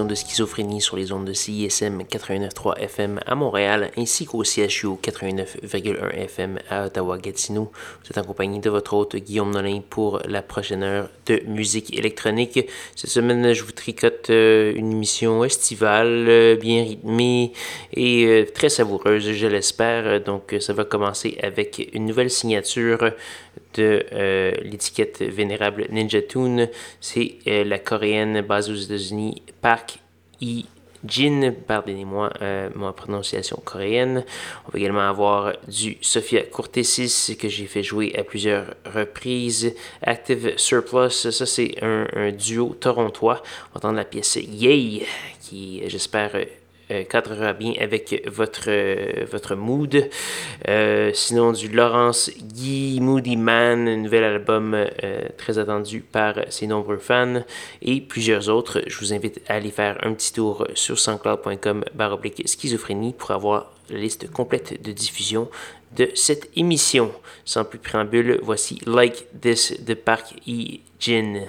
De Schizophrénie sur les ondes de CISM 89.3 FM à Montréal ainsi qu'au CHU 89.1 FM à Ottawa-Gatineau. Vous êtes accompagné de votre hôte Guillaume Nolin pour la prochaine heure de musique électronique. Cette semaine, je vous tricote euh, une émission estivale, euh, bien rythmée et euh, très savoureuse, je l'espère. Donc, ça va commencer avec une nouvelle signature de euh, l'étiquette vénérable Ninja Tune. C'est euh, la coréenne basée aux États-Unis Park E. Jin, pardonnez-moi euh, ma prononciation coréenne. On va également avoir du Sophia Courtesis que j'ai fait jouer à plusieurs reprises. Active Surplus, ça c'est un, duo torontois. On va entendre la pièce Yay qui j'espère cadrera bien avec votre, euh, votre mood. Euh, sinon, du Laurence Guy Moody Man, un nouvel album très attendu par ses nombreux fans et plusieurs autres. Je vous invite à aller faire un petit tour sur soundcloud.com baroblique schizophrénie pour avoir la liste complète de diffusion de cette émission. Sans plus préambule, voici Like This de Park E. Jin.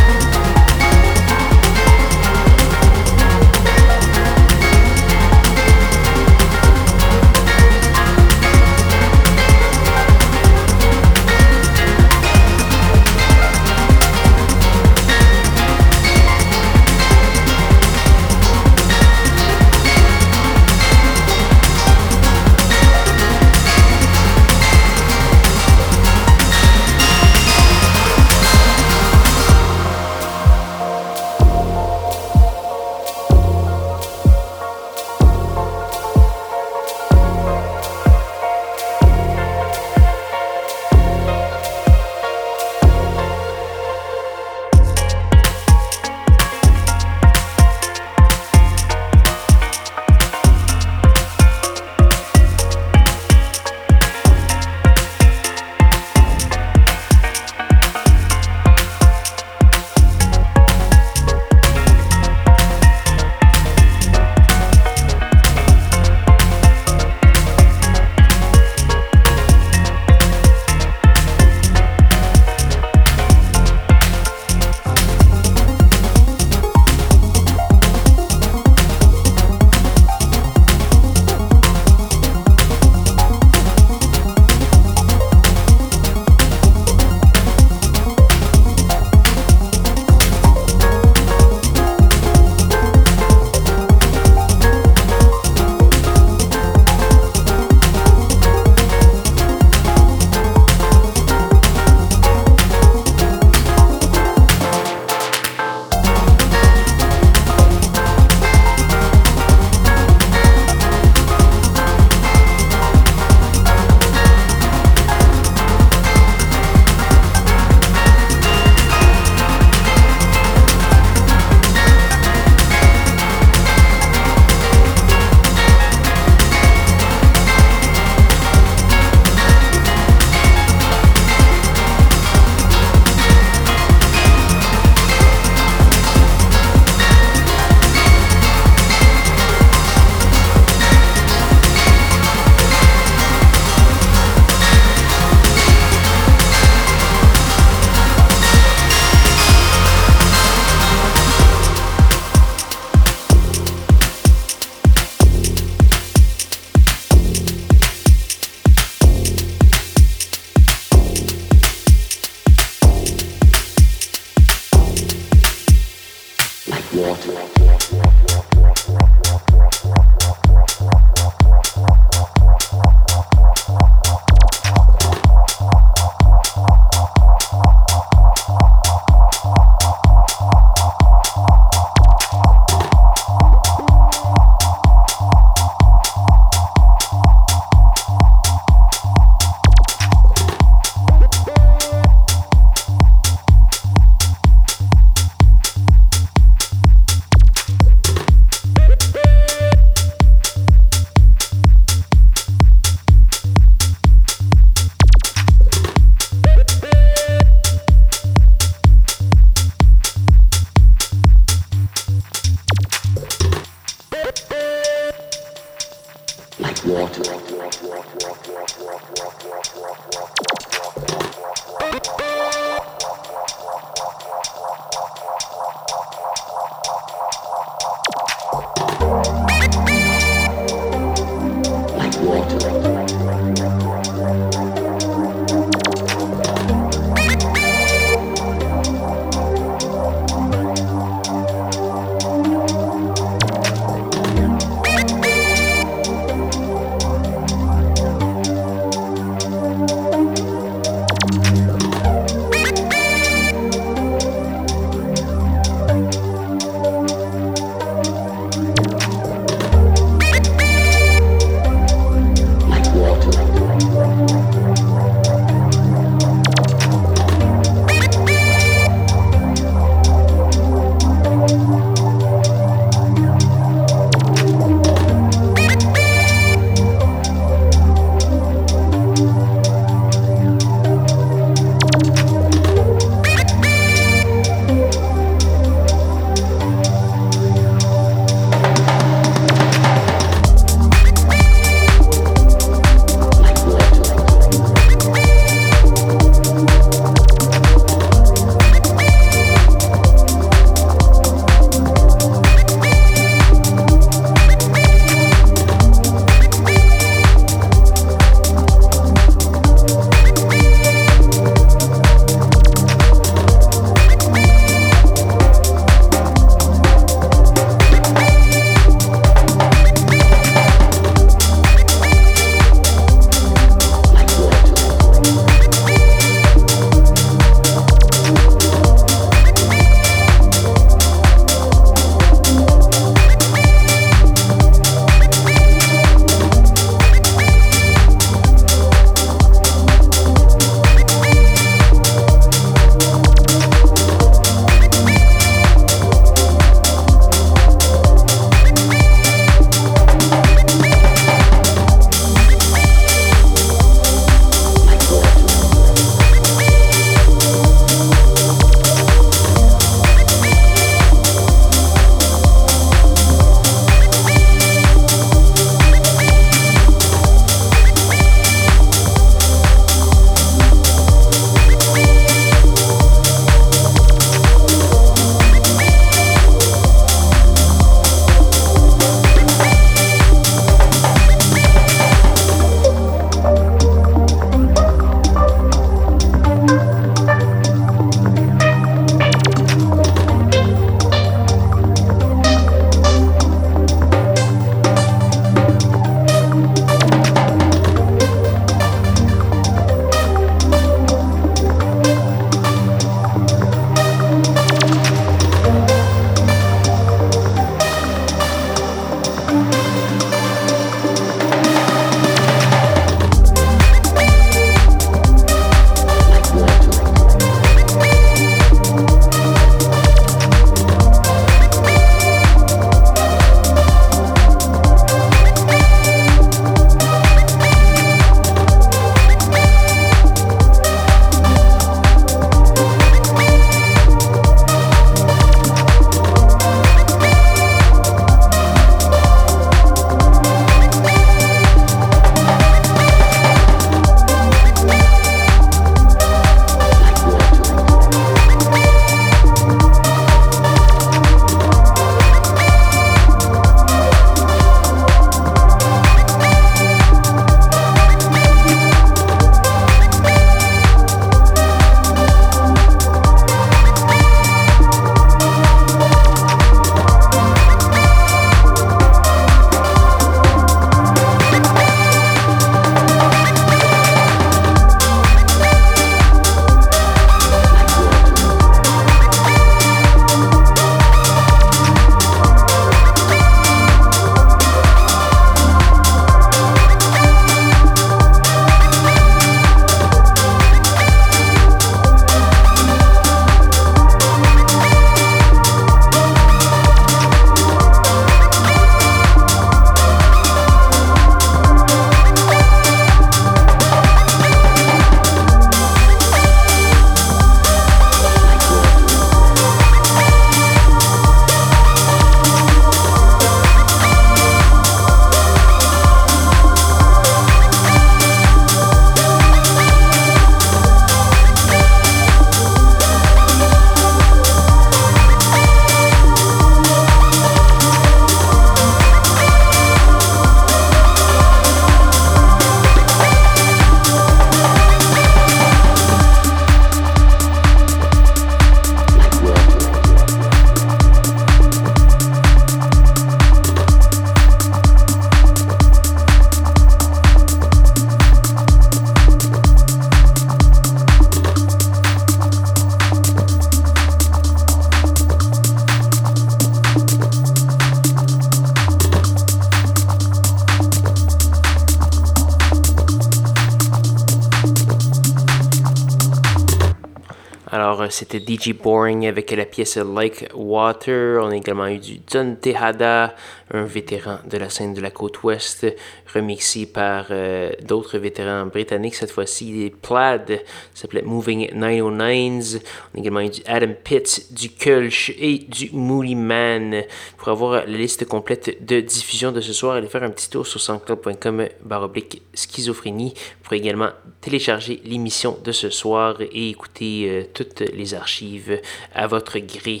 C'était DJ Boring avec la pièce Like Water. On a également eu du Don Tejada, un vétéran de la scène de la côte ouest, remixé par euh, d'autres vétérans britanniques, cette fois-ci les Plaid, s'appelait Moving 909s. On a également eu du Adam Pitts, du Kulch et du Moody Man. Pour avoir la liste complète de diffusion de ce soir, allez faire un petit tour sur soundcloud.com baroblique schizophrénie. Vous pourrez également télécharger l'émission de ce soir et écouter euh, toutes les archives à votre gré.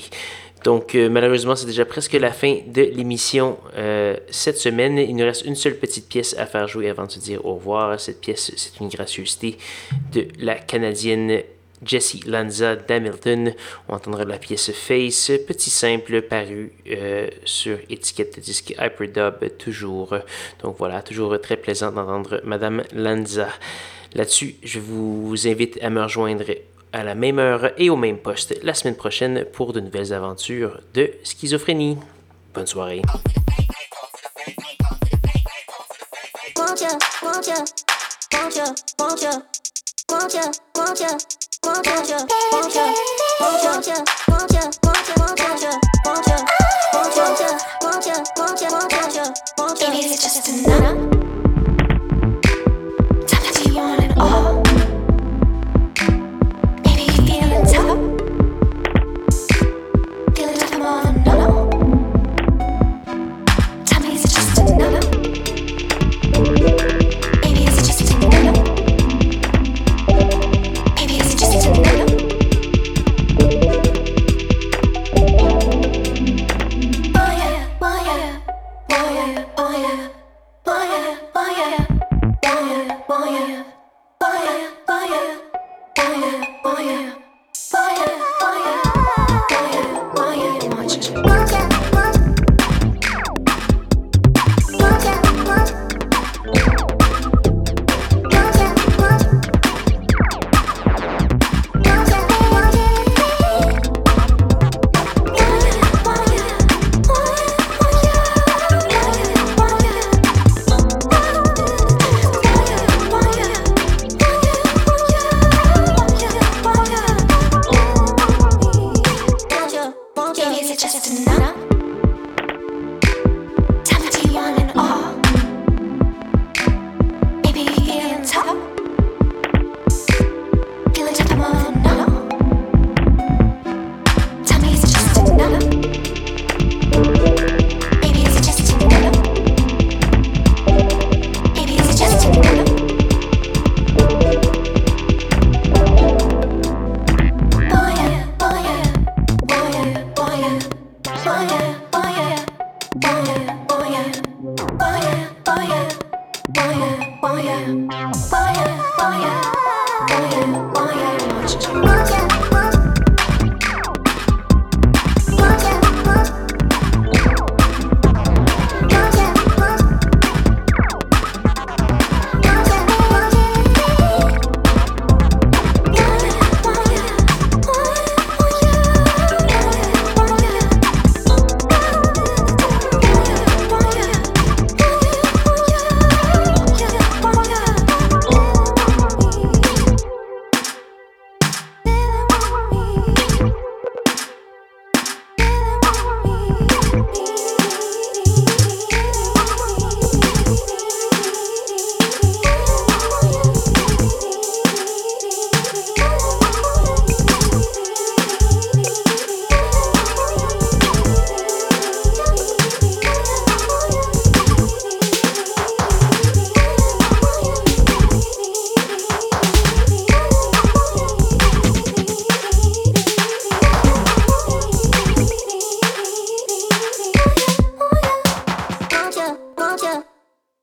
Donc, euh, malheureusement, c'est déjà presque la fin de l'émission euh, cette semaine. Il nous reste une seule petite pièce à faire jouer avant de se dire au revoir. Cette pièce, c'est une gracieuseté de la Canadienne Jessie Lanza d'Hamilton. On entendra la pièce Face, petit simple paru euh, sur étiquette de disque Hyperdub, toujours. Donc voilà, toujours très plaisant d'entendre Madame Lanza. Là-dessus, je vous invite à me rejoindre à la même heure et au même poste la semaine prochaine pour de nouvelles aventures de schizophrénie. Bonne soirée. listen up.